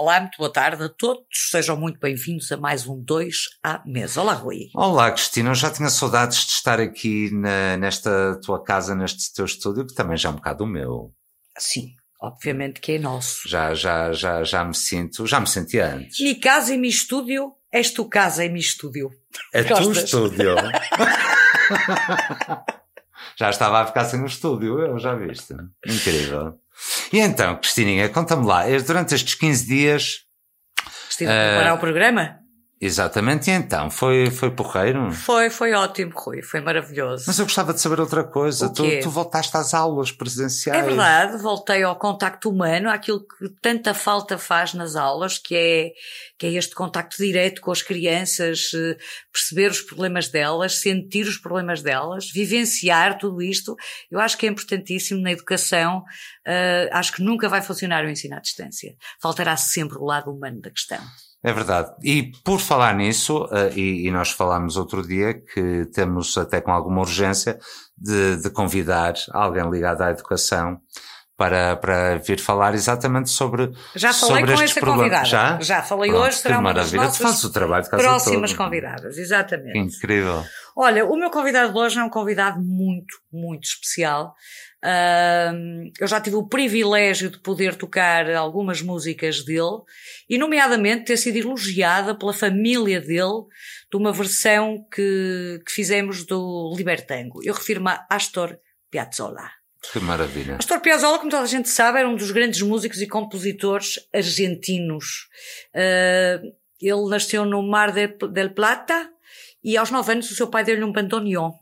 Olá, muito boa tarde a todos. Sejam muito bem-vindos a mais um 2 à mesa. Olá, Rui. Olá, Cristina. Eu já tinha saudades de estar aqui na, nesta tua casa, neste teu estúdio, que também já é um bocado o meu. Sim, obviamente que é nosso. Já, já, já, já me sinto, já me sentia antes. Mi casa e mi estúdio, és tu casa e mi estúdio. É tu estúdio. já estava a ficar sem o estúdio, eu já viste. Incrível. E então, Cristininha, conta-me lá, durante estes 15 dias. Estive a preparar uh, o programa? Exatamente, e então, foi, foi porreiro? Foi, foi ótimo, Rui, foi maravilhoso. Mas eu gostava de saber outra coisa. Tu, tu, voltaste às aulas presenciais. É verdade, voltei ao contacto humano, àquilo que tanta falta faz nas aulas, que é, que é este contacto direto com as crianças, eh, perceber os problemas delas, sentir os problemas delas, vivenciar tudo isto. Eu acho que é importantíssimo na educação. Uh, acho que nunca vai funcionar o ensino à distância. Faltará sempre o lado humano da questão. É verdade. E por falar nisso, uh, e, nós falámos outro dia que temos até com alguma urgência de, de convidar alguém ligado à educação para, para vir falar exatamente sobre Já falei sobre com esta convidada. Já? Já falei Pronto, hoje, será uma das nossas o trabalho de casa próximas todo. convidadas, exatamente. Incrível. Olha, o meu convidado de hoje é um convidado muito, muito especial. Uh, eu já tive o privilégio de poder tocar algumas músicas dele e, nomeadamente, ter sido elogiada pela família dele de uma versão que, que fizemos do Libertango. Eu refiro-me a Astor Piazzolla. Que maravilha. Astor Piazzolla, como toda a gente sabe, era um dos grandes músicos e compositores argentinos. Uh, ele nasceu no Mar del Plata e aos nove anos o seu pai deu-lhe um bandoneon.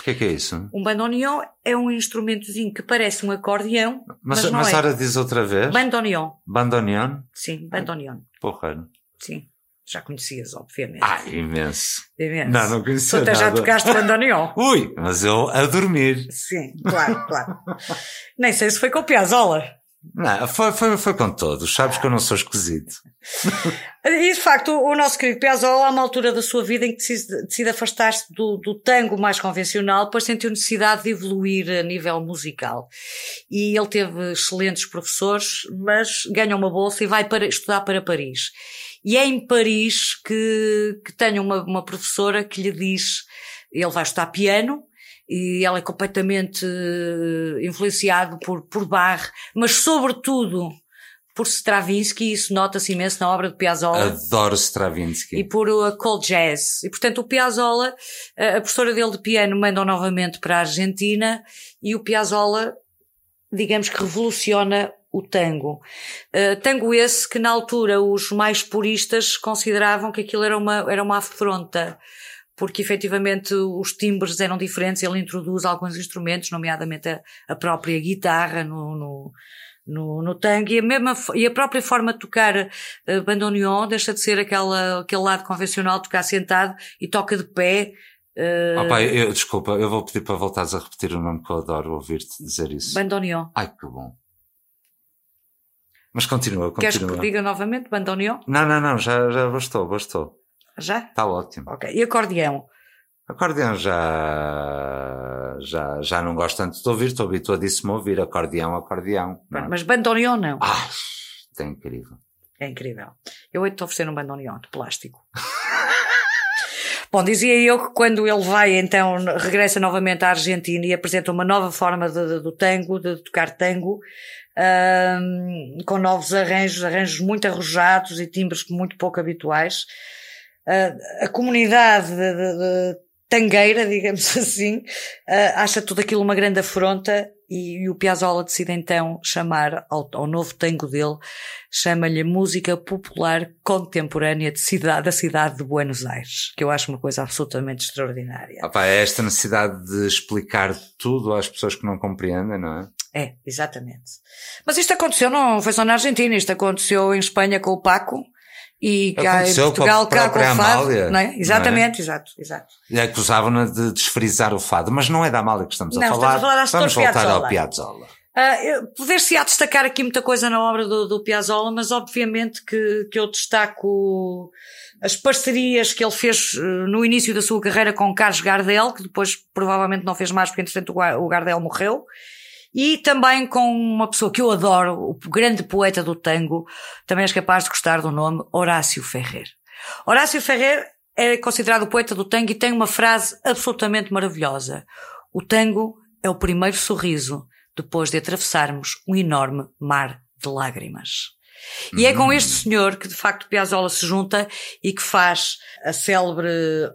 O que é que é isso? Um bandoneon é um instrumentozinho que parece um acordeão, mas, mas não mas é. diz outra vez? Bandoneon. Bandoneon? Sim, bandoneon. Porra. Sim. Já conhecias, obviamente. Ah, imenso. Imenso. Não, não conhecia Tu até já tocaste bandoneon. Ui, mas eu a dormir. Sim, claro, claro. Nem sei se foi com o Piazzolla. Não, foi, foi, foi com todos. Sabes que eu não sou esquisito. E de facto, o nosso querido Piazzolla, a uma altura da sua vida em que decide, decide afastar-se do, do tango mais convencional, depois sentiu necessidade de evoluir a nível musical. E ele teve excelentes professores, mas ganha uma bolsa e vai para, estudar para Paris. E é em Paris que, que tem uma, uma professora que lhe diz, ele vai estudar piano, e ela é completamente eh, influenciado por, por Bach, mas sobretudo por Stravinsky, isso nota-se imenso na obra de Piazzolla. Adoro Stravinsky. E por uh, cold jazz. E portanto o Piazzolla, a professora dele de piano manda novamente para a Argentina e o Piazzolla, digamos que revoluciona o tango. Uh, tango esse que na altura os mais puristas consideravam que aquilo era uma, era uma afronta porque efetivamente os timbres eram diferentes, ele introduz alguns instrumentos, nomeadamente a, a própria guitarra no, no, no, no tango, e a, mesma, e a própria forma de tocar uh, bandoneon deixa de ser aquela, aquele lado convencional de tocar sentado e toca de pé. Uh, Oh, pai, eu, desculpa, eu vou pedir para voltares a repetir o nome que eu adoro ouvir-te dizer isso. bandoneon. Ai, que bom. Mas continua, Queres continua. que diga novamente bandoneon? Não, não, não, já, já bastou, bastou. Já? Está ótimo. Ok. E acordeão? Acordeão já, já, já não gosto tanto de ouvir, estou habituadíssimo a ouvir acordeão, acordeão. não é? Mas bandoneon não. Ah, é incrível. É incrível. Eu hei de te oferecer um bandoneon de plástico. Bom, dizia eu que quando ele vai, então, regressa novamente à Argentina e apresenta uma nova forma de, de- do tango, de tocar tango, com novos arranjos, arranjos muito arrojados e timbres muito pouco habituais. A comunidade de, de- de tangueira, digamos assim, ah, acha tudo aquilo uma grande afronta e, e o Piazzolla decide então chamar ao, ao novo tango dele, chama-lhe música popular contemporânea de cidade, da cidade de Buenos Aires, que eu acho uma coisa absolutamente extraordinária. Pá, é esta necessidade de explicar tudo às pessoas que não compreendem, não é? É, exatamente. Mas isto aconteceu, não foi só na Argentina, isto aconteceu em Espanha com o Paco e cá em Portugal cá com o Fado, é? é? Exatamente, exato, exato. E acusavam-na de desfrisar o fado, mas não é da Amália que estamos a Não, falar. estamos a falar Vamos voltar Piazzolla. ao Piazzolla. Ah, eu- Poder-se-á destacar aqui muita coisa na obra do, do Piazzolla, mas obviamente que, que eu destaco as parcerias que ele fez eh, no início da sua carreira com Carlos Gardel, que depois provavelmente não fez mais porque entretanto o Gardel morreu, e também com uma pessoa que eu adoro, o grande poeta do tango, também és capaz de gostar do nome, Horácio Ferrer. Horácio Ferrer é considerado o poeta do tango e tem uma frase absolutamente maravilhosa. O tango é o primeiro sorriso depois de atravessarmos um enorme mar de lágrimas. E é com hum. este senhor que de facto Piazzolla se junta e que faz a célebre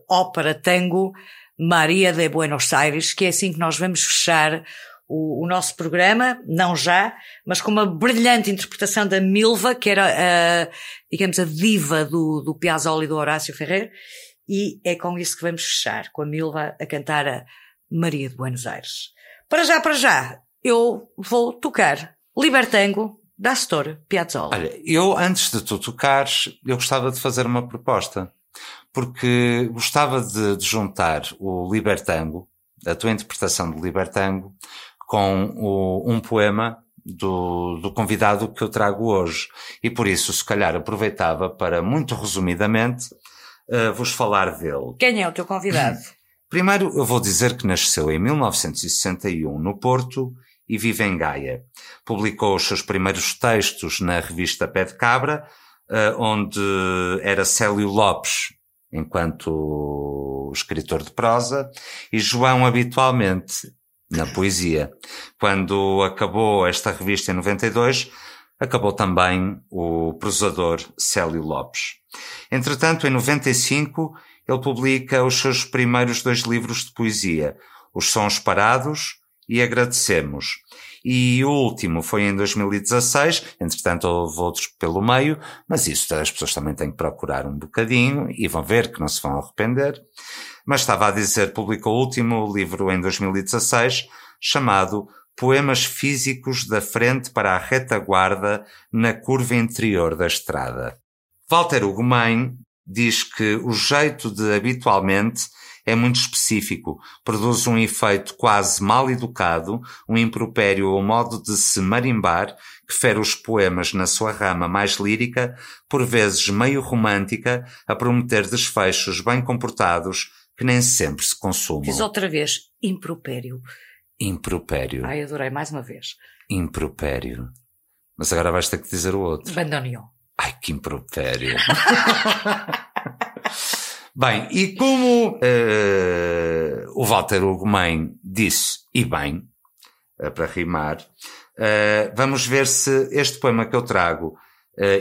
ópera tango Maria de Buenos Aires, que é assim que nós vamos fechar o, o, nosso programa, não já, mas com uma brilhante interpretação da Milva, que era, a, digamos, a diva do, do Piazzolla e do Horácio Ferreira, e é com isso que vamos fechar, com a Milva a cantar a Maria de Buenos Aires. Para já, para já, eu vou tocar Libertango da Astor Piazzolla. Olha, eu antes de tu tocares, eu gostava de fazer uma proposta, porque gostava de, de juntar o Libertango, a tua interpretação do Libertango, com o, um poema do, do convidado que eu trago hoje. E por isso, se calhar, aproveitava para, muito resumidamente, uh, vos falar dele. Quem é o teu convidado? Primeiro, eu vou dizer que nasceu em 1961 no Porto e vive em Gaia. Publicou os seus primeiros textos na revista Pé de Cabra, uh, onde era Célio Lopes, enquanto escritor de prosa, e João habitualmente na poesia. Quando acabou esta revista em 92, acabou também o prosador Célio Lopes. Entretanto, em 95, ele publica os seus primeiros dois livros de poesia, Os Sons Parados e Agradecemos. E o último foi em 2016, entretanto houve outros pelo meio, mas isso as pessoas também têm que procurar um bocadinho e vão ver que não se vão arrepender. Mas estava a dizer, publicou o último livro em 2016, chamado Poemas Físicos da Frente para a Retaguarda na Curva Interior da Estrada. Walter Ugumem diz que o jeito de habitualmente é muito específico, produz um efeito quase mal educado, um impropério ou modo de se marimbar que fere os poemas na sua rama mais lírica, por vezes meio romântica, a prometer desfechos bem comportados que nem sempre se consumam. Diz outra vez, impropério. Impropério. Ai, adorei mais uma vez. Impropério. Mas agora vais ter que dizer o outro. Bandoneon. Ai, que impropério. bem, e como uh, o Walter Ugumem disse, e bem, uh, para rimar, uh, vamos ver se este poema que eu trago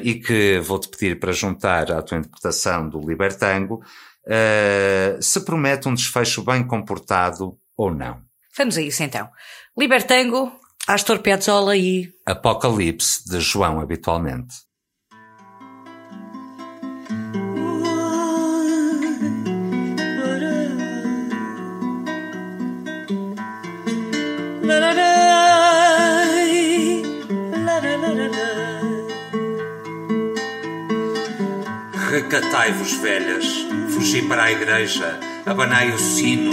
e que vou-te pedir para juntar à tua interpretação do Libertango, se promete um desfecho bem comportado ou não. Vamos a isso então. Libertango, Astor Piazzolla e... Apocalipse, de João, habitualmente. Recatai-vos, velhas, fugi para a igreja, abanai o sino,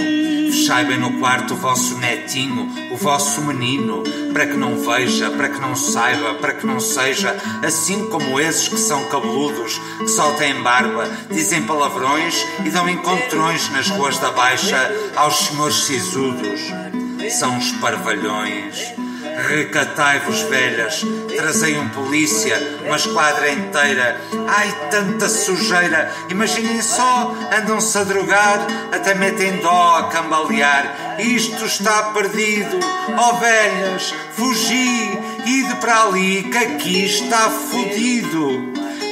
Fechai bem no quarto o vosso netinho, o vosso menino, para que não veja, para que não saiba, para que não seja assim como esses que são cabeludos, que só têm barba, dizem palavrões e dão encontrões nas ruas da Baixa aos senhores sisudos. São os parvalhões Recatai-vos, velhas, trazei um polícia, uma esquadra inteira. Ai, tanta sujeira! Imaginem só, andam-se a drogar, até metem dó a cambalear. Isto está perdido, ó oh, velhas, fugi, ide para ali, que aqui está fodido.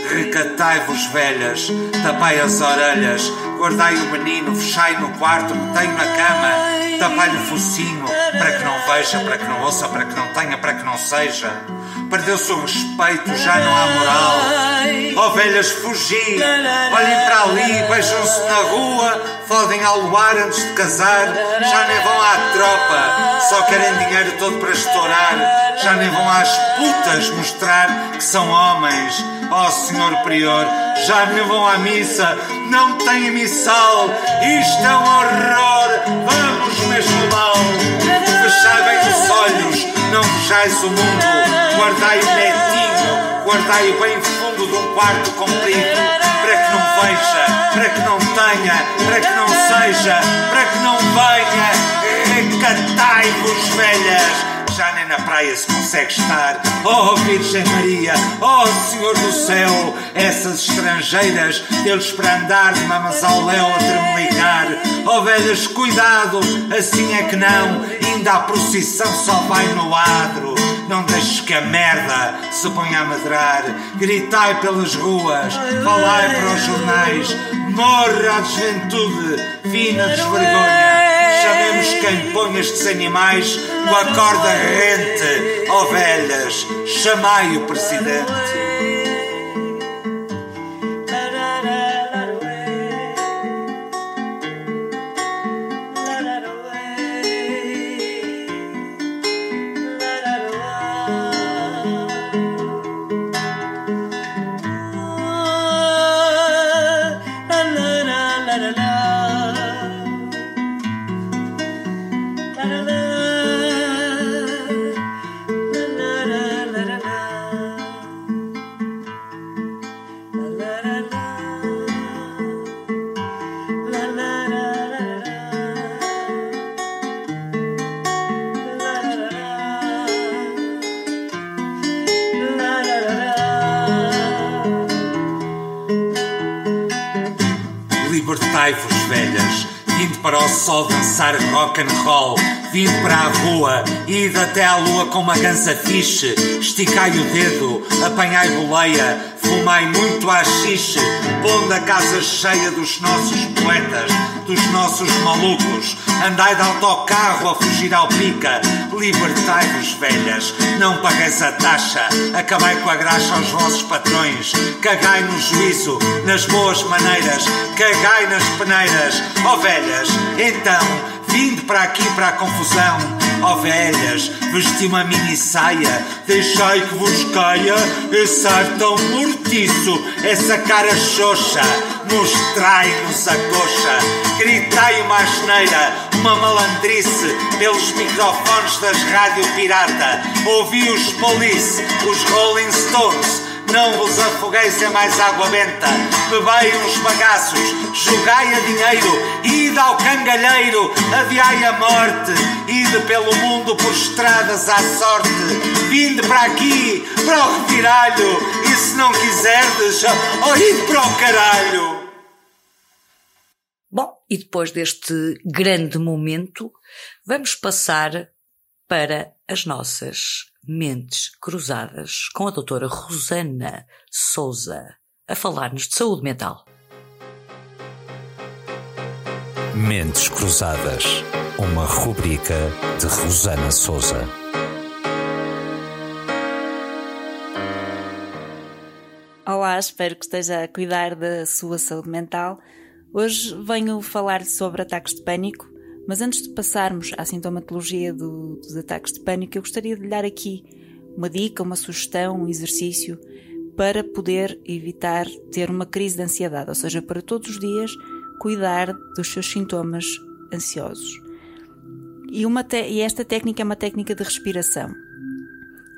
Recatai-vos, velhas, tapai as orelhas, guardai o menino, fechai no quarto, metei na cama, tapai-lhe o focinho, para que não veja, para que não ouça, para que não tenha, para que não seja. Perdeu-se o respeito, já não há moral. Oh, velhas, fugi, olhem para ali, beijam-se na rua, fodem ao luar antes de casar, já nem vão à tropa, só querem dinheiro todo para estourar, já nem vão às putas mostrar que são homens. Oh, senhor prior, já nem vão à missa, não têm missal, isto é um horror, vamos mesmo mal. Fechai bem os olhos, não vejais o mundo, guardai o netinho, guardai o bem fundo de um quarto comprido, para que não veja, para que não tenha, para que não seja, para que não venha, recatai-vos, velhas, na praia se consegue estar. Oh Virgem Maria, oh Senhor do céu, essas estrangeiras, eles para andar de mamas ao léu a tremelicar. Oh velhas, cuidado, assim é que não, ainda a procissão só vai no adro. Não deixes que a merda se ponha a medrar. Gritai pelas ruas, falai para os jornais. Morra a juventude, fina desvergonha. Chamemos quem põe estes animais com a corda rente. Ó oh, velhas, chamai o presidente. Dançar rock and roll. Vim para a rua, ide até à lua com uma gansa fixe. Esticai o dedo, apanhai boleia, fumai muito xixe, pondo a casa cheia dos nossos poetas, dos nossos malucos. Andai de autocarro a fugir ao pica, libertai-vos, velhas, não pagueis a taxa, acabai com a graxa aos vossos patrões, cagai no juízo, nas boas maneiras, cagai nas peneiras, ó oh, velhas, então Vindo para aqui para a confusão, ó oh, velhas, vesti uma mini saia, deixai que vos caia esse ar tão mortiço, essa cara xoxa, mostrai-nos a coxa, gritai uma asneira, uma malandrice, pelos microfones das rádio pirata, ouvi os Police, os Rolling Stones, não vos afogueis em mais água benta, bebei uns bagaços, jogai a dinheiro, ide ao cangalheiro, adiai a morte, ide pelo mundo por estradas à sorte, vinde para aqui, para o retiralho, e se não quiserdes, oh, ide para o caralho. E depois deste grande momento, vamos passar para as nossas Mentes Cruzadas com a doutora Rosana Souza a falar-nos de saúde mental. Mentes Cruzadas, uma rubrica de Rosana Souza. Olá, espero que esteja a cuidar da sua saúde mental. Hoje venho falar sobre ataques de pânico mas antes de passarmos à sintomatologia do, dos ataques de pânico, eu gostaria de lhe dar aqui uma dica, uma sugestão, um exercício para poder evitar ter uma crise de ansiedade, ou seja, para todos os dias cuidar dos seus sintomas ansiosos. E, uma e esta técnica é uma técnica de respiração,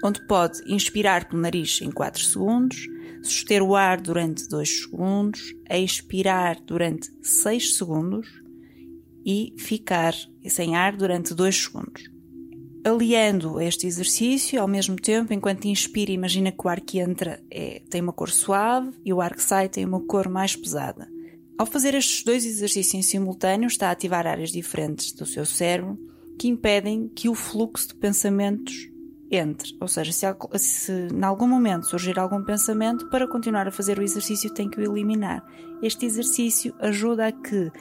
onde pode inspirar pelo nariz em 4 segundos, suster o ar durante 2 segundos, expirar durante 6 segundos e ficar sem ar durante 2 segundos. Aliando este exercício, ao mesmo tempo, enquanto inspira, imagina que o ar que entra é, tem uma cor suave e o ar que sai tem uma cor mais pesada. Ao fazer estes dois exercícios em simultâneo, está a ativar áreas diferentes do seu cérebro que impedem que o fluxo de pensamentos entre. Ou seja, se, se em algum momento surgir algum pensamento, para continuar a fazer o exercício tem que o eliminar. Este exercício ajuda a que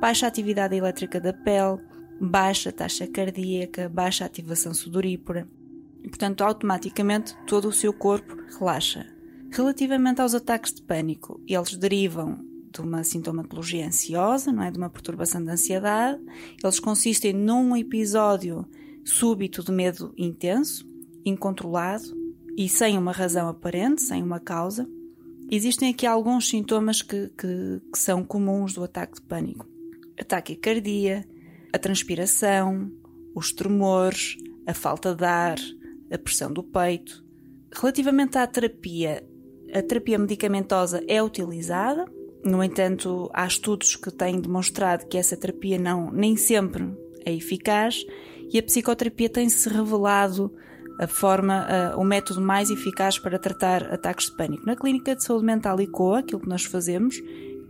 baixa atividade elétrica da pele, baixa taxa cardíaca, baixa ativação sudorípara. E, portanto, automaticamente todo o seu corpo relaxa. Relativamente aos ataques de pânico, eles derivam de uma sintomatologia ansiosa, não é? De uma perturbação de ansiedade. Eles consistem num episódio súbito de medo intenso, incontrolado e sem uma razão aparente, sem uma causa. Existem aqui alguns sintomas que, que, que são comuns do ataque de pânico a taquicardia, a transpiração, os tremores, a falta de ar, a pressão do peito. Relativamente à terapia, a terapia medicamentosa é utilizada, no entanto, há estudos que têm demonstrado que essa terapia não, nem sempre é eficaz e a psicoterapia tem-se revelado a forma, o método mais eficaz para tratar ataques de pânico. Na Clínica de Saúde Mental ICOA, aquilo que nós fazemos,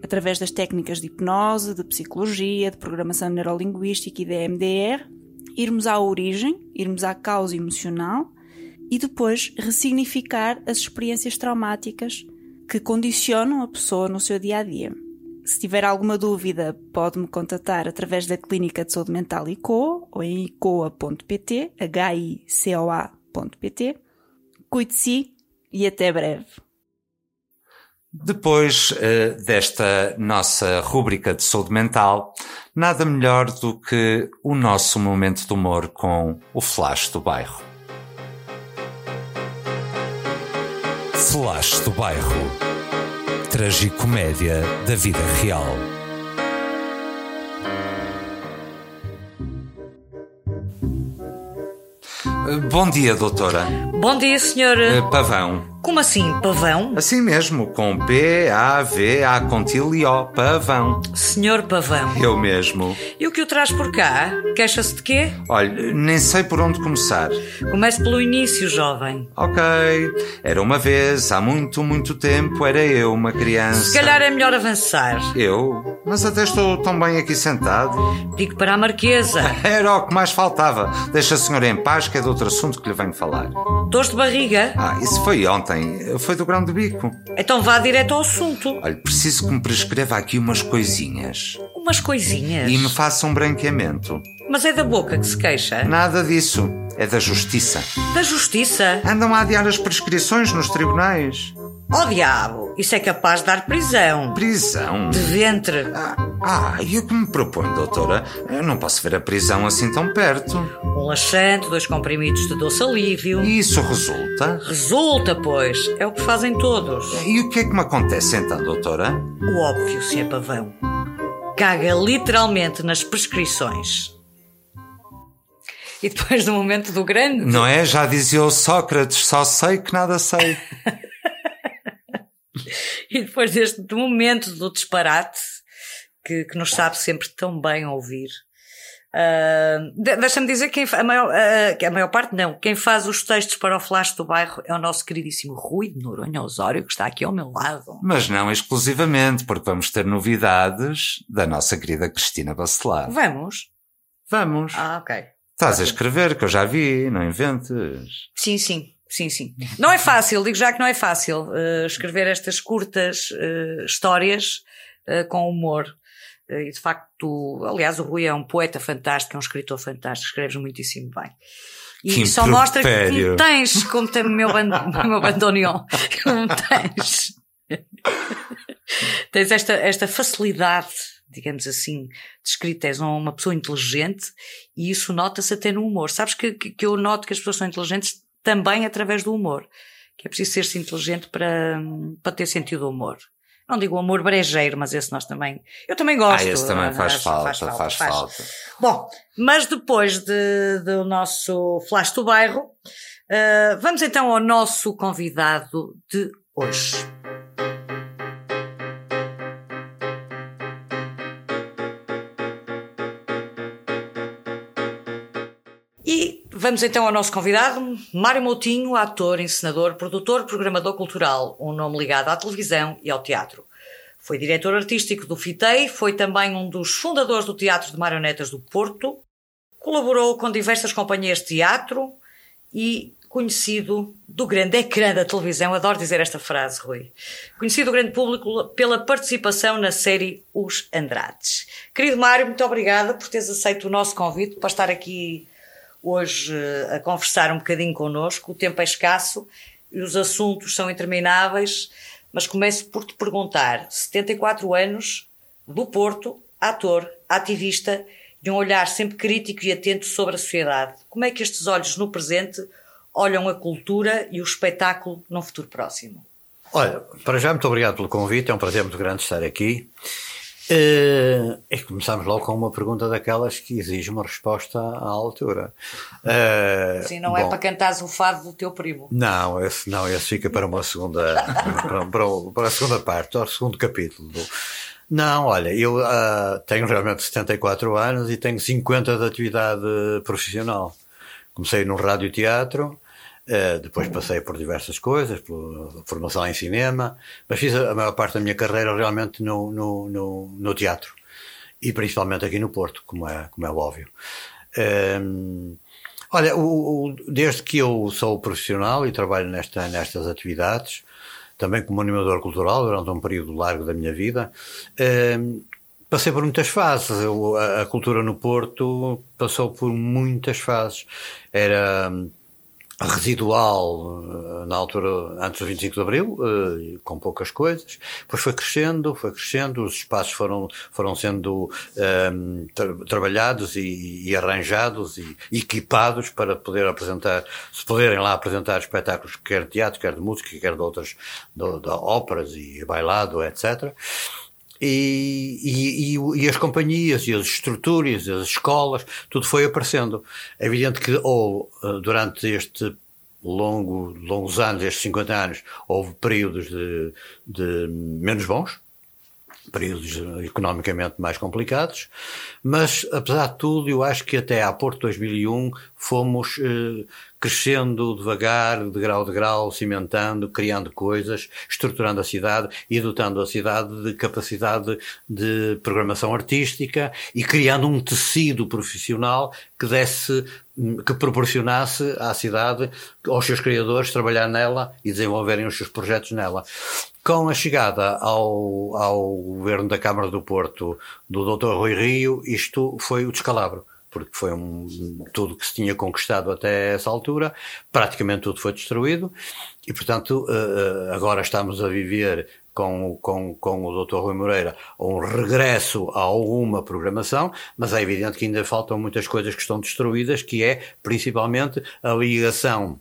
através das técnicas de hipnose, de psicologia, de programação neurolinguística e de EMDR, irmos à origem, irmos à causa emocional e depois ressignificar as experiências traumáticas que condicionam a pessoa no seu dia a dia. Se tiver alguma dúvida, pode-me contatar através da Clínica de Saúde Mental ICOA ou em icoa.pt, Cuide-se e até breve. Depois uh, desta nossa rúbrica de saúde mental, nada melhor do que o nosso momento de humor com o Flash do Bairro. Flash do Bairro Tragicomédia da vida real. Bom dia, doutora. Bom dia, senhora. Uh, pavão. Como assim, pavão? Assim mesmo, com P-A-V-A com tilde O, pavão. Senhor pavão. Eu mesmo. E o que o traz por cá? Queixa-se de quê? Olha, nem sei por onde começar. Comece pelo início, jovem. Ok. Era uma vez, há muito, muito tempo, era eu, uma criança. Se calhar é melhor avançar. Eu? Mas até estou tão bem aqui sentado. Digo para a marquesa. Era o que mais faltava. Deixa a senhora em paz, que é de outro assunto que lhe venho falar. Dores de barriga? Ah, isso foi ontem ontem foi do grão de bico. Então vá direto ao assunto. Olha, preciso que me prescreva aqui umas coisinhas. Umas coisinhas? E me faça um branqueamento. Mas é da boca que se queixa? Nada disso. É da justiça. Da justiça? Andam a adiar as prescrições nos tribunais. Oh diabo, isso é capaz de dar prisão. Prisão? De ventre. Ah, ah, e o que me propõe, doutora? Eu não posso ver a prisão assim tão perto. Um laxante, dois comprimidos de doce alívio. E isso resulta? Resulta, pois. É o que fazem todos. E o que é que me acontece então, doutora? O óbvio, se é pavão. Caga literalmente nas prescrições. E depois do momento do grande. Não é? Já dizia o Sócrates, só sei que nada sei. e depois deste momento do disparate, que, que nos sabe sempre tão bem ouvir. Uh, Deixa-me dizer que a maior, uh, a maior parte não. Quem faz os textos para o Flash do Bairro é o nosso queridíssimo Rui de Noronha Osório, que está aqui ao meu lado. Mas não exclusivamente, porque vamos ter novidades da nossa querida Cristina Bacelar. Vamos? Vamos. Ah, ok. Estás a escrever, que eu já vi, não inventes. Sim, sim. Sim, sim. Não é fácil, digo já que não é fácil uh, escrever estas curtas uh, histórias uh, com humor. E de facto, aliás, o Rui é um poeta fantástico, é um escritor fantástico, escreves muitíssimo bem. E que só mostra que como tens, como tem o meu, band, meu bandoneon, como tens. tens esta, esta facilidade, digamos assim, de escrita. És uma pessoa inteligente e isso nota-se até no humor. Sabes que, que, que eu noto que as pessoas são inteligentes também através do humor. Que é preciso ser-se inteligente para, para ter sentido do humor. Não digo amor brejeiro, mas esse nós também. Eu também gosto. Ah, esse também faz, acho, falta, faz, falta, faz, faz falta. Bom, mas depois de, do nosso Flash do Bairro, uh, vamos então ao nosso convidado de hoje. Vamos então ao nosso convidado, Mário Moutinho, ator, encenador, produtor, programador cultural, um nome ligado à televisão e ao teatro. Foi diretor artístico do FITEI, foi também um dos fundadores do Teatro de Marionetas do Porto, colaborou com diversas companhias de teatro e conhecido do grande ecrã da televisão, adoro dizer esta frase, Rui, conhecido do grande público pela participação na série Os Andrades. Querido Mário, muito obrigada por teres aceito o nosso convite para estar aqui hoje a conversar um bocadinho connosco. O tempo é escasso e os assuntos são intermináveis, mas começo por te perguntar: 74 anos, do Porto, ator, ativista e um olhar sempre crítico e atento sobre a sociedade. Como é que estes olhos no presente olham a cultura e o espetáculo num futuro próximo? Olha, para já, muito obrigado pelo convite, é um prazer muito grande estar aqui. Uh, é que começamos logo com uma pergunta daquelas que exige uma resposta à altura. Uh, Sim, não é bom, é para cantares o fado do teu primo. Não, esse, não, esse fica para uma segunda, para, para, para, a segunda parte, ao segundo capítulo do, Não, olha, eu uh, tenho realmente 74 anos e tenho 50 de atividade profissional. Comecei no rádio teatro, uh, depois passei por diversas coisas, por formação em cinema, mas fiz a, maior parte da minha carreira realmente no, no, no, no teatro. E principalmente aqui no Porto, como é, como é óbvio. Um, olha, o, o, desde que eu sou profissional e trabalho nesta, nestas atividades, também como animador cultural durante um período largo da minha vida. Uh, passei por muitas fases. A, cultura no Porto passou por muitas fases. Era residual eh, na altura antes do 25 de Abril, eh, com poucas coisas. Depois foi crescendo, foi crescendo, os espaços foram, foram sendo um, ehm, tra trabalhados e, e, arranjados e equipados para poder apresentar, se poderem lá apresentar espetáculos, quer de teatro, quer de música, quer de outras, de, de óperas e bailado, etc. E, e, e, as companhias, e as estruturas, as escolas, tudo foi aparecendo. É evidente que ou eh, durante este longo, longos anos, estes 50 anos, houve períodos de, de menos bons, períodos economicamente mais complicados, mas apesar de tudo, eu acho que até à Porto 2001 fomos eh, crescendo devagar, de grau de grau, cimentando, criando coisas, estruturando a cidade e dotando a cidade de capacidade de programação artística e criando um tecido profissional que desse que proporcionasse à cidade, aos seus criadores, trabalhar nela e desenvolverem os seus projetos nela. Com a chegada ao, ao governo da Câmara do Porto do Dr. Rui Rio, isto foi o descalabro porque foi um, tudo que se tinha conquistado até essa altura, praticamente tudo foi destruído, e portanto eh, eh, agora estamos a viver com, com, com o Dr. Rui Moreira um regresso a alguma programação, mas é evidente que ainda faltam muitas coisas que estão destruídas, que é principalmente a ligação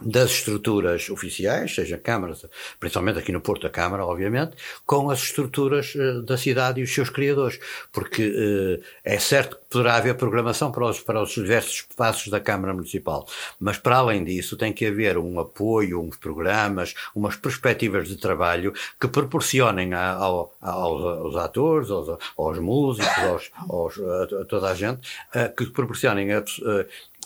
das estruturas oficiais, seja câmaras, principalmente aqui no Porto a Câmara, obviamente, com as estruturas uh, da cidade e os seus criadores. Porque uh, é certo que poderá haver programação para os, para os diversos espaços da Câmara Municipal, mas para além disso tem que haver um apoio, uns programas, umas perspectivas de trabalho que proporcionem a, ao, aos, aos, atores, aos, aos músicos, aos, aos, a, toda a gente, uh, que proporcionem a,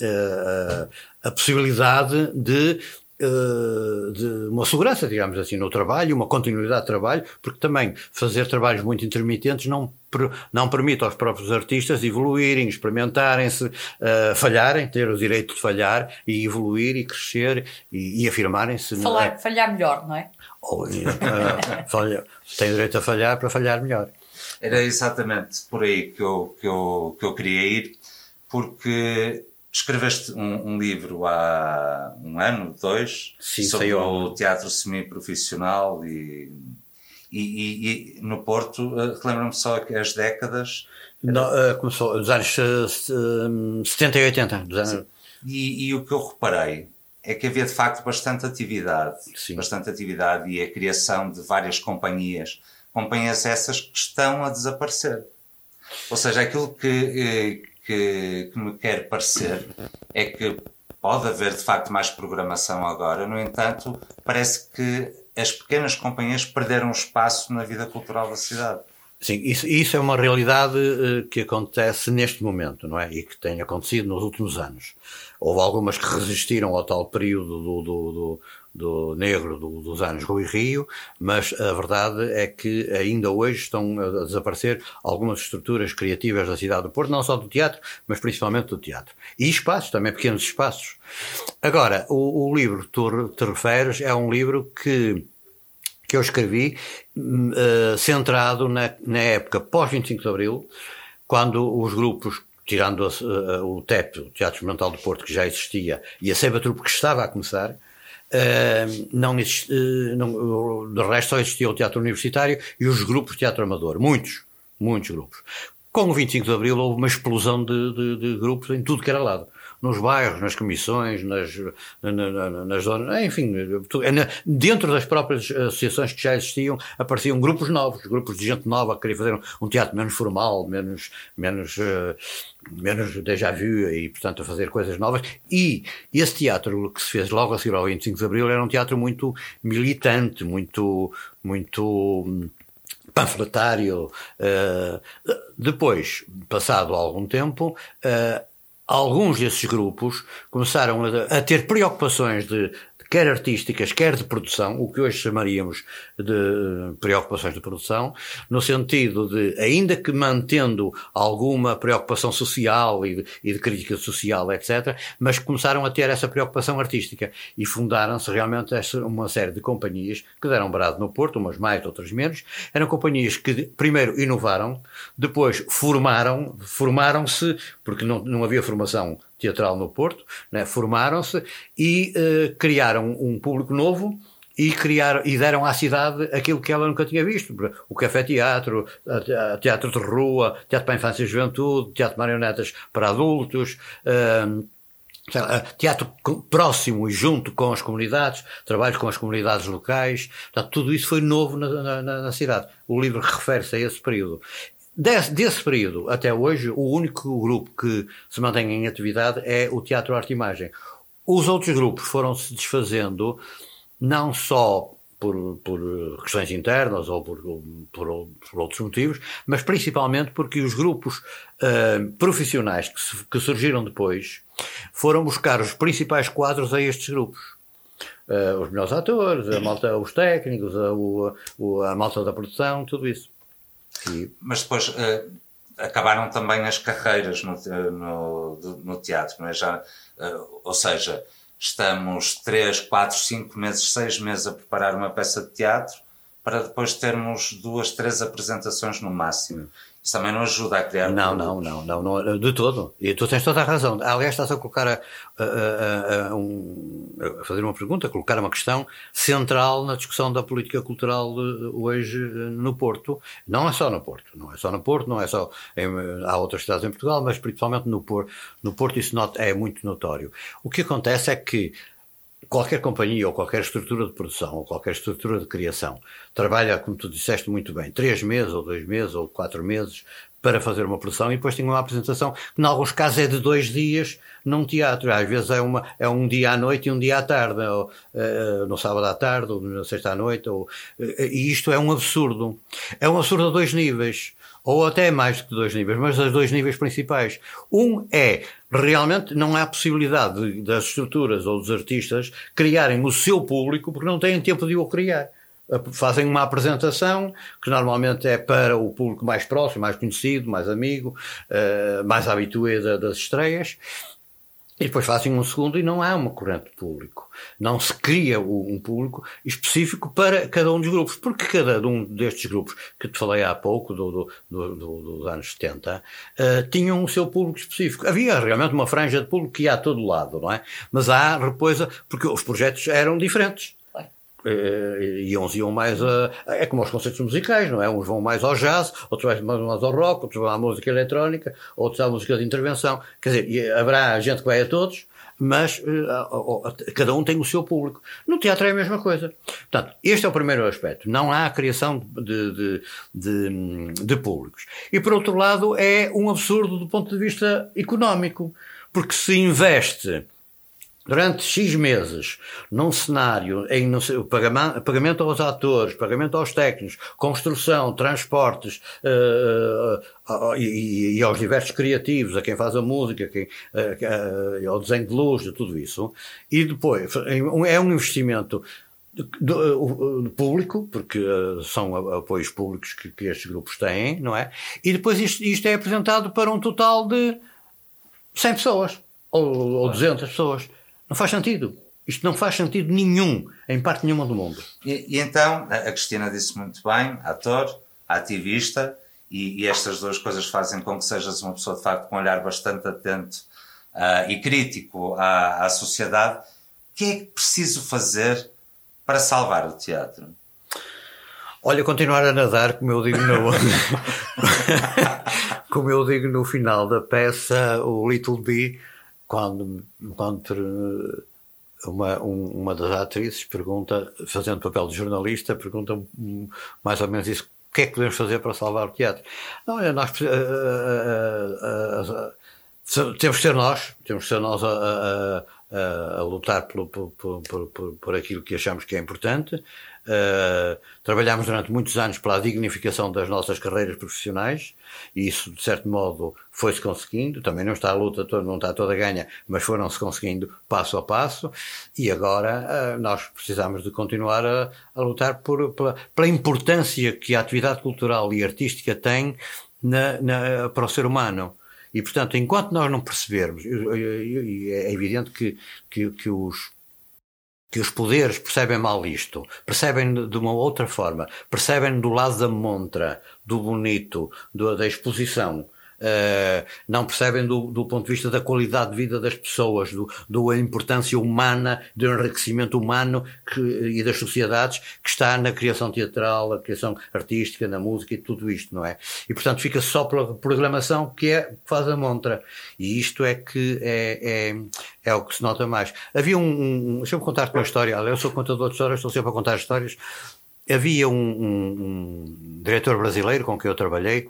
a, a possibilidade de eh, de uma segurança, digamos assim, no trabalho, uma continuidade de trabalho, porque também fazer trabalhos muito intermitentes não, não permite aos próprios artistas evoluírem, experimentarem-se, uh, falharem, ter o direito de falhar e evoluir e crescer e, e afirmarem-se. Falhar, falhar melhor, não é? Ou, uh, falha, tem direito a falhar para falhar melhor. Era exatamente por aí que eu, que eu, que eu queria ir, porque escreveste um, um, livro há um ano, dois, Sim, sobre o teatro semi-profissional e, e, e, e, no Porto, uh, relembro-me só que as décadas... Não, uh, começou dos anos uh, 70 e 80. Dos anos... E, e, o que eu reparei é que havia de facto bastante atividade, Sim. bastante atividade e a criação de várias companhias, companhias essas que estão a desaparecer. Ou seja, aquilo que, que, que me quer parecer é que pode haver de facto mais programação agora, no entanto, parece que as pequenas companhias perderam espaço na vida cultural da cidade. Sim, isso, isso é uma realidade uh, que acontece neste momento, não é? E que tem acontecido nos últimos anos. Houve algumas que resistiram ao tal período do, do, do, do negro do, dos anos Rui Rio, mas a verdade é que ainda hoje estão a desaparecer algumas estruturas criativas da cidade do Porto, não só do teatro, mas principalmente do teatro. E espaços, também pequenos espaços. Agora, o, o livro que tu te referes é um livro que que eu escrevi uh, centrado na, na época pós-25 de Abril, quando os grupos tirando uh, o TEP, o Teatro Experimental do Porto, que já existia, e a Seba Trupe, que estava a começar, Uh, não existe, uh, não, de resto só existia o teatro universitário e os grupos de teatro amador, muitos, muitos grupos. Com o 25 de Abril houve uma explosão de, de, de grupos em tudo que era lado nos bairros, nas comissões, nas, na, na, nas zonas, enfim, é dentro das próprias associações que já existiam, apareciam grupos novos, grupos de gente nova que queria fazer um, teatro menos formal, menos, menos, uh, menos déjà vu e, portanto, a fazer coisas novas. E esse teatro que se fez logo a seguir ao 25 de Abril era um teatro muito militante, muito, muito panfletário. Uh, depois, passado algum tempo, uh, alguns desses grupos começaram a, a ter preocupações de quer artísticas, quer de produção, o que hoje chamaríamos de preocupações de produção, no sentido de, ainda que mantendo alguma preocupação social e de, e de crítica social, etc., mas começaram a ter essa preocupação artística e fundaram-se realmente uma série de companhias que deram brado no Porto, umas mais, outras menos. Eram companhias que primeiro inovaram, depois formaram, formaram-se, porque não, não havia formação teatral no Porto, né, formaram-se e uh, criaram um público novo e criaram e deram à cidade aquilo que ela nunca tinha visto o café teatro teatro de rua teatro para a infância e juventude teatro de marionetas para adultos uh, teatro próximo e junto com as comunidades, trabalho com as comunidades locais, portanto, tudo isso foi novo na, na, na cidade. O livro refere-se a esse período. Desse, desse, período até hoje, o único grupo que se mantém em atividade é o Teatro Arte Imagem. Os outros grupos foram se desfazendo, não só por, por questões internas ou por, por, por, outros motivos, mas principalmente porque os grupos uh, profissionais que, se, que, surgiram depois foram buscar os principais quadros a estes grupos. Uh, os melhores atores, a malta, os técnicos, a, a, a malta da produção, tudo isso. E... Mas depois uh, acabaram também as carreiras no, no, no teatro, não é? Já, uh, ou seja, estamos 3, 4, 5 meses, 6 meses a preparar uma peça de teatro para depois termos duas, três apresentações no máximo. Isso também não ajuda a criar. Não, não, não, não, não, de todo. E tu tens toda a razão. Aliás, estás a colocar a, a, a, um, a, fazer uma pergunta, a colocar uma questão central na discussão da política cultural hoje no Porto. Não é só no Porto, não é só no Porto, não é só em, há outras cidades em Portugal, mas principalmente no Porto. No Porto isso é muito notório. O que acontece é que qualquer companhia ou qualquer estrutura de produção ou qualquer estrutura de criação trabalha, como tu disseste muito bem, três meses ou dois meses ou quatro meses para fazer uma produção e depois tem uma apresentação que, em alguns casos, é de dois dias num teatro. Às vezes é, uma, é um dia à noite e um dia à tarde, ou uh, no sábado à tarde, ou na sexta à noite. Ou, uh, e isto é um absurdo. É um absurdo a dois níveis ou até mais do que dois níveis, mas os dois níveis principais. Um é, realmente não há possibilidade das estruturas ou dos artistas criarem o seu público porque não têm tempo de o criar. Fazem uma apresentação que normalmente é para o público mais próximo, mais conhecido, mais amigo, uh, mais habitué das estreias e depois fazem um segundo e não há uma corrente de público. Não se cria um público específico para cada um dos grupos, porque cada um destes grupos que te falei há pouco, do, do, do, do dos anos 70, uh, eh, tinham o seu público específico. Havia realmente uma franja de público que ia a todo lado, não é? Mas há depois, porque os projetos eram diferentes. Uh, e uns iam mais a. É como os concertos musicais, não é? Uns vão mais ao jazz, outros vão mais ao rock, outros vão à música eletrónica, outros à música de intervenção. Quer dizer, haverá gente que vai a todos, mas uh, cada um tem o seu público. No teatro é a mesma coisa. Portanto, este é o primeiro aspecto. Não há criação de, de, de, de públicos. E por outro lado, é um absurdo do ponto de vista económico, porque se investe durante X meses, num cenário em pagamento, pagamento aos atores, pagamento aos técnicos, construção, transportes uh, uh, e, e, aos diversos criativos, a quem faz a música, quem, uh, ao desenho de luz, de tudo isso, e depois é um investimento do, público, porque são apoios públicos que, que, estes grupos têm, não é? E depois isto, isto é apresentado para um total de 100 pessoas ou, ou 200 pessoas. Não faz sentido. Isto não faz sentido nenhum, em parte nenhuma do mundo. E, e então, a Cristina disse muito bem, ator, ativista, e, e, estas duas coisas fazem com que sejas uma pessoa, de facto, com um olhar bastante atento uh, e crítico à, à sociedade. O que é que preciso fazer para salvar o teatro? Olha, continuar a nadar, como eu digo no, como eu digo no final da peça, o Little Bee quando, quando uma, uma das atrizes pergunta, fazendo papel de jornalista, pergunta mais ou menos isso: o que é que podemos fazer para salvar o teatro? Não, é nós. Uh, uh, temos que ser nós, temos que ser nós a, a, a, a lutar por, por, por, por aquilo que achamos que é importante. Uh, trabalhámos durante muitos anos pela dignificação das nossas carreiras profissionais e isso, de certo modo, foi-se conseguindo. Também não está a luta, toda, não está toda ganha, mas foram-se conseguindo passo a passo. E agora uh, nós precisamos de continuar a, a lutar por, pela, pela, importância que a atividade cultural e artística tem na, na, para o ser humano. E, portanto, enquanto nós não percebermos, é evidente que, que, que os que os poderes percebem mal isto, percebem de uma outra forma, percebem do lado da montra, do bonito, do, da exposição, Uh, não percebem do, do, ponto de vista da qualidade de vida das pessoas, do, da importância humana, do enriquecimento humano que, e das sociedades que está na criação teatral, na criação artística, na música e tudo isto, não é? E portanto fica só pela programação que é faz a montra. E isto é que é, é, é o que se nota mais. Havia um. um Deixa-me contar-te uma história. Eu sou contador de histórias, estou sempre a contar histórias. Havia um, um, um diretor brasileiro com quem eu trabalhei,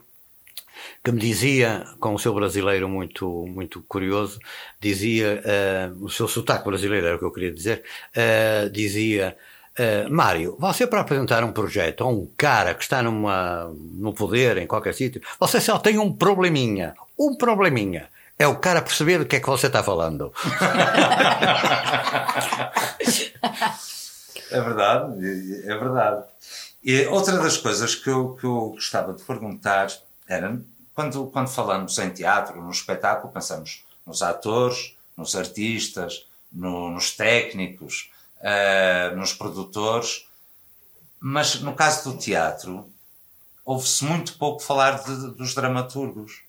que me dizia, com o seu brasileiro muito, muito curioso, dizia, uh, o seu sotaque brasileiro era o que eu queria dizer, uh, dizia, uh, Mário, você para apresentar um projeto a um cara que está numa, no poder, em qualquer sítio, você só tem um probleminha, um probleminha. É o cara perceber o que é que você está falando. é verdade, é verdade. E outra das coisas que eu, que eu gostava de perguntar era quando, quando falamos em teatro, no espetáculo, pensamos nos atores, nos artistas, no, nos técnicos, uh, nos produtores, mas no caso do teatro, ouve-se muito pouco falar de, dos dramaturgos.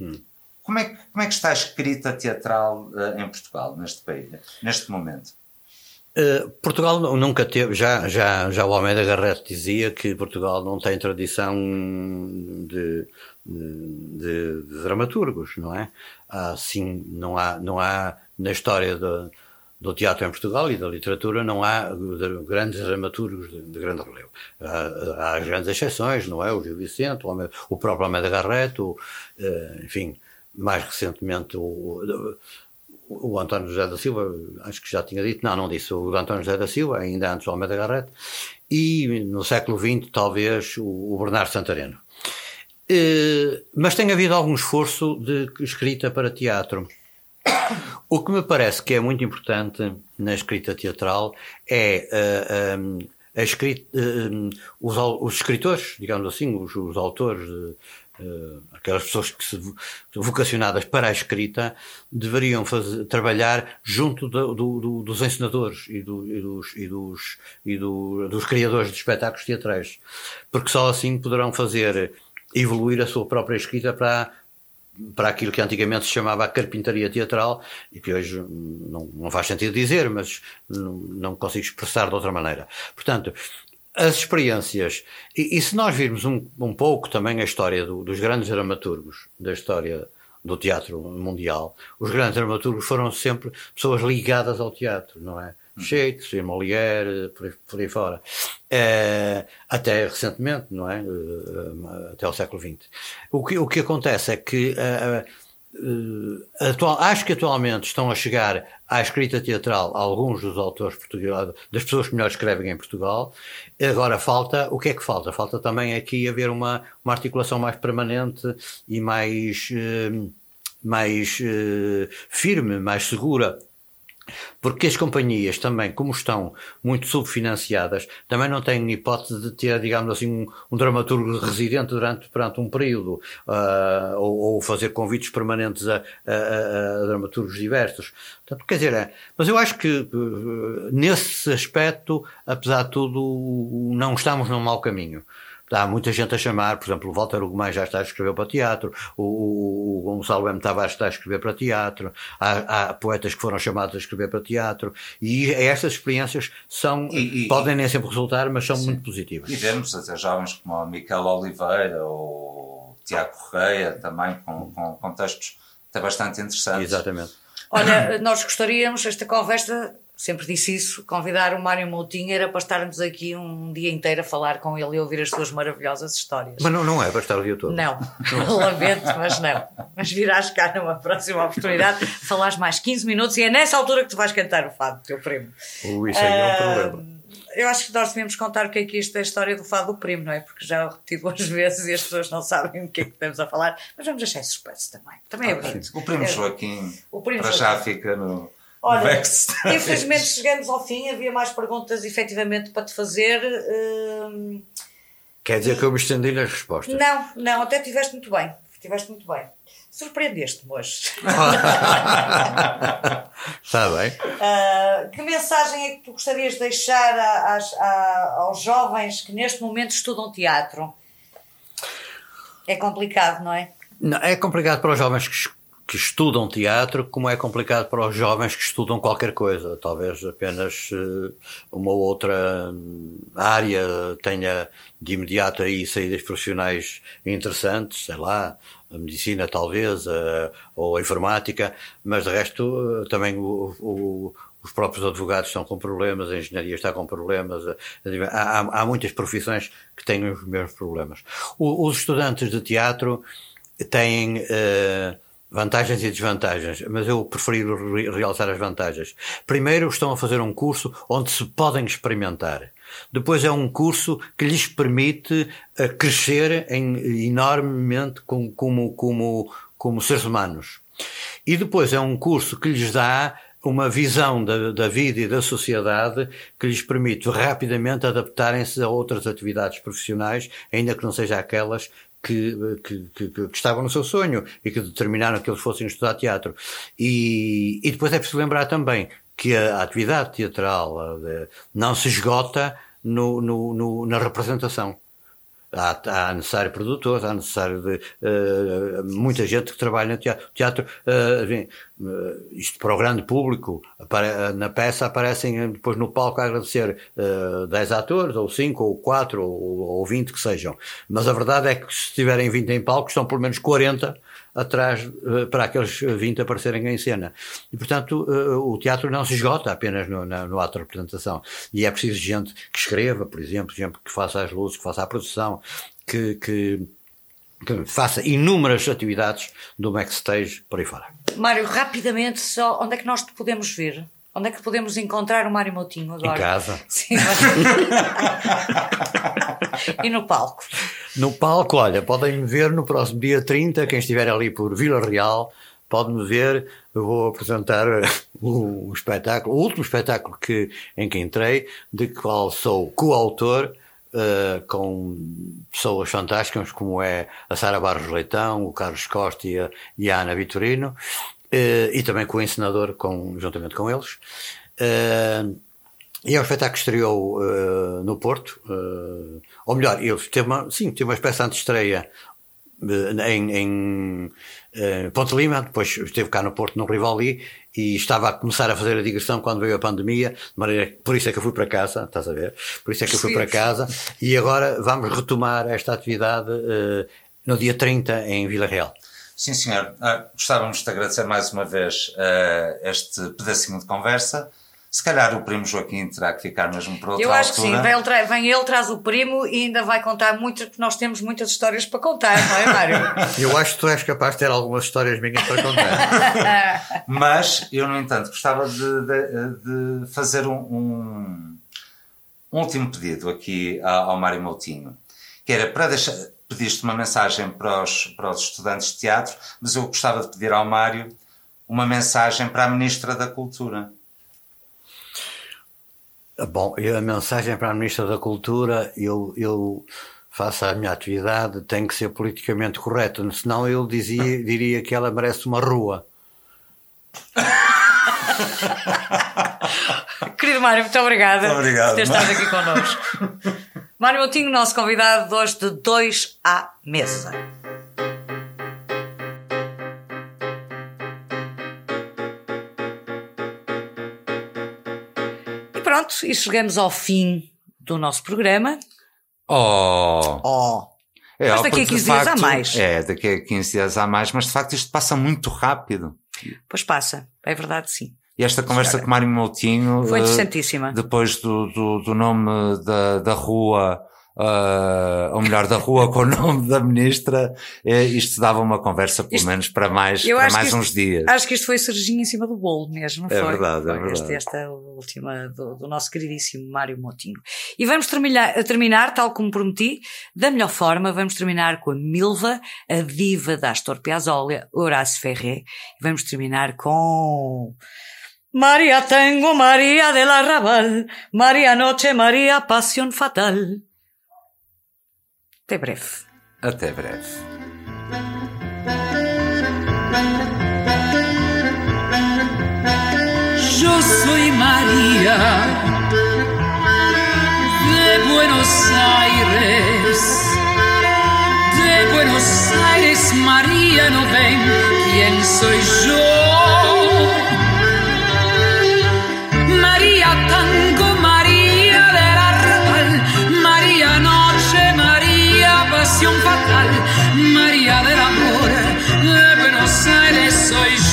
Hum. Como, é que, como é que está a escrita teatral uh, em Portugal, neste país, neste momento? Uh, Portugal nunca teve, já, já, já o Almeida Garrett dizia que Portugal não tem tradição de, de, de, dramaturgos, não é? Assim, não há, não há na história do, do teatro em Portugal e da literatura não há grandes dramaturgos de, de grande relevo. Há, há, as grandes exceções, não é? O Gil Vicente, o, o próprio Almeida Garrett, o, uh, enfim, mais recentemente o, o António José da Silva, acho que já tinha dito, não, não disse, o António José da Silva, ainda antes do Almeida Garrett, e no século XX, talvez, o, o Bernardo Santareno. Uh, mas tem havido algum esforço de escrita para teatro. O que me parece que é muito importante na escrita teatral é uh, um, a escrita, os, os, escritores, digamos assim, os, os autores uh, aquelas pessoas que se, vocacionadas para a escrita deveriam fazer, trabalhar junto do, do, do, dos ensinadores e, e, dos, e, dos, e dos criadores de espetáculos teatrais, porque só assim poderão fazer evoluir a sua própria escrita para para aquilo que antigamente se chamava a carpintaria teatral e que hoje não, não faz sentido dizer, mas não, não consigo expressar de outra maneira. Portanto, as experiências. E, e, se nós virmos um, um pouco também a história do, dos grandes dramaturgos da história do teatro mundial, os grandes dramaturgos foram sempre pessoas ligadas ao teatro, não é? Uhum. Shakespeare, Molière, por aí, por aí fora. É, até recentemente, não é? Eh, até o século XX. O que, o que acontece é que atual, acho que atualmente estão a chegar à escrita teatral alguns dos autores portugueses, das pessoas que melhor escrevem em Portugal. Agora falta, o que é que falta? Falta também aqui haver uma, uma articulação mais permanente e mais, mais uh, firme, mais segura porque as companhias também, como estão muito subfinanciadas, também não têm hipótese de ter, digamos assim, um, um dramaturgo residente durante, durante um período, uh, ou, ou, fazer convites permanentes a, a, a, dramaturgos diversos. Portanto, quer dizer, é, mas eu acho que uh, nesse aspecto, apesar de tudo, não estamos num mau caminho. Há muita gente a chamar, por exemplo, o Walter Ugumai já está a escrever para teatro, o, o, o Gonçalo M. Tavares está a escrever para teatro, há, há, poetas que foram chamados a escrever para teatro, e estas experiências são, e, e, podem nem sempre resultar, mas são sim. muito positivas. E vemos até jovens como o Miquel Oliveira ou Tiago Correia também, com, com, com textos até bastante interessantes. Exatamente. Olha, nós gostaríamos, esta conversa sempre disse isso, convidar o Mário Moutinho era para estarmos aqui um dia inteiro a falar com ele e ouvir as suas maravilhosas histórias. Mas não, não é para estar o dia todo. Não, lamento, mas não. Mas virás cá numa próxima oportunidade, falares mais 15 minutos e é nessa altura que tu vais cantar o fado do teu primo. Uh, isso aí é um Ah, problema. Eu acho que nós devemos contar o que é que isto é a história do fado do primo, não é? Porque já repeti duas vezes e as pessoas não sabem o que é que estamos a falar, mas vamos deixar esse suspense também. Também é bonito. O primo É- Joaquim, O primo para Joaquim. já fica no Olha, backstage. infelizmente chegamos ao fim, havia mais perguntas efetivamente para te fazer. hum, Quer dizer que eu me estendi nas respostas. Não, não, até estiveste muito bem. Estiveste muito bem. Surpreendeste-me hoje. Está bem. Ah, que mensagem é que tu gostarias de deixar a- às- a- aos jovens que neste momento estudam teatro? É complicado, não é? Não, é complicado para os jovens que, que estudam teatro, como é complicado para os jovens que estudam qualquer coisa. Talvez apenas eh, uma ou outra hum, área tenha de imediato aí saídas profissionais interessantes, sei lá, a medicina talvez, eh, ou a informática, mas de resto eh, também o- o- os próprios advogados estão com problemas, a engenharia está com problemas, a- a- há, há muitas profissões que têm os mesmos problemas. O- os estudantes de teatro têm eh, vantagens e desvantagens, mas eu prefiro re- realçar as vantagens. Primeiro, estão a fazer um curso onde se podem experimentar. Depois é um curso que lhes permite eh, crescer em, enormemente com- como, como, como seres humanos. E depois é um curso que lhes dá uma visão da, da vida e da sociedade que lhes permite rapidamente adaptarem-se a outras atividades profissionais, ainda que não seja aquelas que, que, que, que estavam no seu sonho e que determinaram que eles fossem estudar teatro. E, e depois é preciso lembrar também que a atividade teatral de- não se esgota no, no, no- na representação. Há, há necessário produtores, há necessário de, eh, muita gente que trabalha no teatro. Teatro, eh, enfim, eh, isto para o grande público, apare- na peça aparecem depois no palco a agradecer eh, 10 atores, ou 5, ou 4, ou, ou 20 que sejam. Mas a verdade é que se estiverem 20 em palco, estão pelo menos 40 atrás eh, para aqueles 20 aparecerem em cena. E, portanto, eh, o teatro não se esgota apenas no, na- no ato de representação. E é preciso gente que escreva, por exemplo, gente que faça as luzes, que faça a produção, que, que, que faça inúmeras atividades do backstage por aí fora. Mário, rapidamente, só onde é que nós te podemos ver? Onde é que podemos encontrar o Mário Moutinho agora? Em casa. Sim, mas... e no palco. No palco, olha, podem-me ver no próximo dia 30, quem estiver ali por Vila Real, pode-me ver, eu vou apresentar o, o espetáculo, o último espetáculo que, em que entrei, de qual sou coautor, eh, com pessoas fantásticas como é a Sara Barros Leitão, o Carlos Costa e a, e a Ana Vitorino, e também com o encenador, com, juntamente com eles. Eh, e é um espetáculo que estreou eh, no Porto, eh, ou melhor, ele teve uma, sim, teve uma espécie de estreia eh, em, em eh, Ponte Lima, depois esteve cá no Porto, no Rivoli, e estava a começar a fazer a digressão quando veio a pandemia, de maneira que, por isso é que eu fui para casa, estás a ver? Por isso é que eu fui Sim. para casa, e agora vamos retomar esta atividade eh, no dia 30 em Vila Real. Sim, senhor. Ah, gostávamos de agradecer mais uma vez ah, este pedacinho de conversa. Se calhar o primo Joaquim terá que ficar mesmo para outra Eu acho que sim, altura. vem vem ele, traz o primo e ainda vai contar muitas, porque nós temos muitas histórias para contar, não é, Mário? Eu acho que tu és capaz de ter algumas histórias minhas para contar. Mas eu, no entanto, gostava de, de- de fazer um, um- um último pedido aqui ao, ao Mário Moutinho, que era para deixar. Pediste uma mensagem para os, para os estudantes de teatro, mas eu gostava de pedir ao Mário uma mensagem para a Ministra da Cultura. Bom, e a mensagem para a Ministra da Cultura, eu, eu faço a minha atividade, tem que ser politicamente correta, senão eu dizia, diria que ela merece uma rua. Querido Mário, muito obrigada Muito obrigado, por ter estado aqui connosco. Mário Moutinho, nosso convidado hoje de dois à mesa. E pronto, e chegamos ao fim do nosso programa. Oh! Oh, É, Mas ó, daqui a porque, de 15 dias há facto- mais. É, daqui a 15 dias há mais, mas de facto isto passa muito rápido. pois passa, é verdade, sim. E esta conversa com Mário Moutinho. Foi eh, interessantíssima. Depois do, do, do nome da, da rua, eh, ou melhor, da rua com o nome da ministra, eh, isto dava uma conversa, pelo Isto- menos, para mais, para mais isto- uns dias. Acho que isto foi cerejinha em cima do bolo mesmo, não É foi? verdade, é Foi este- verdade. Esta última do, do nosso queridíssimo Mário Motinho. E vamos terminar, terminar, tal como prometi, da melhor forma, vamos terminar com a Milva, a diva da Astor Piazzolla, Horácio Ferré. E vamos terminar com... María tengo, María del Arrabal, María noche, María pasión fatal. Até breve. Até breve. Yo soy María de Buenos Aires. De Buenos Aires, María, no ven quién soy yo.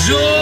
Yo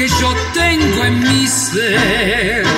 que yo tengo en mi ser.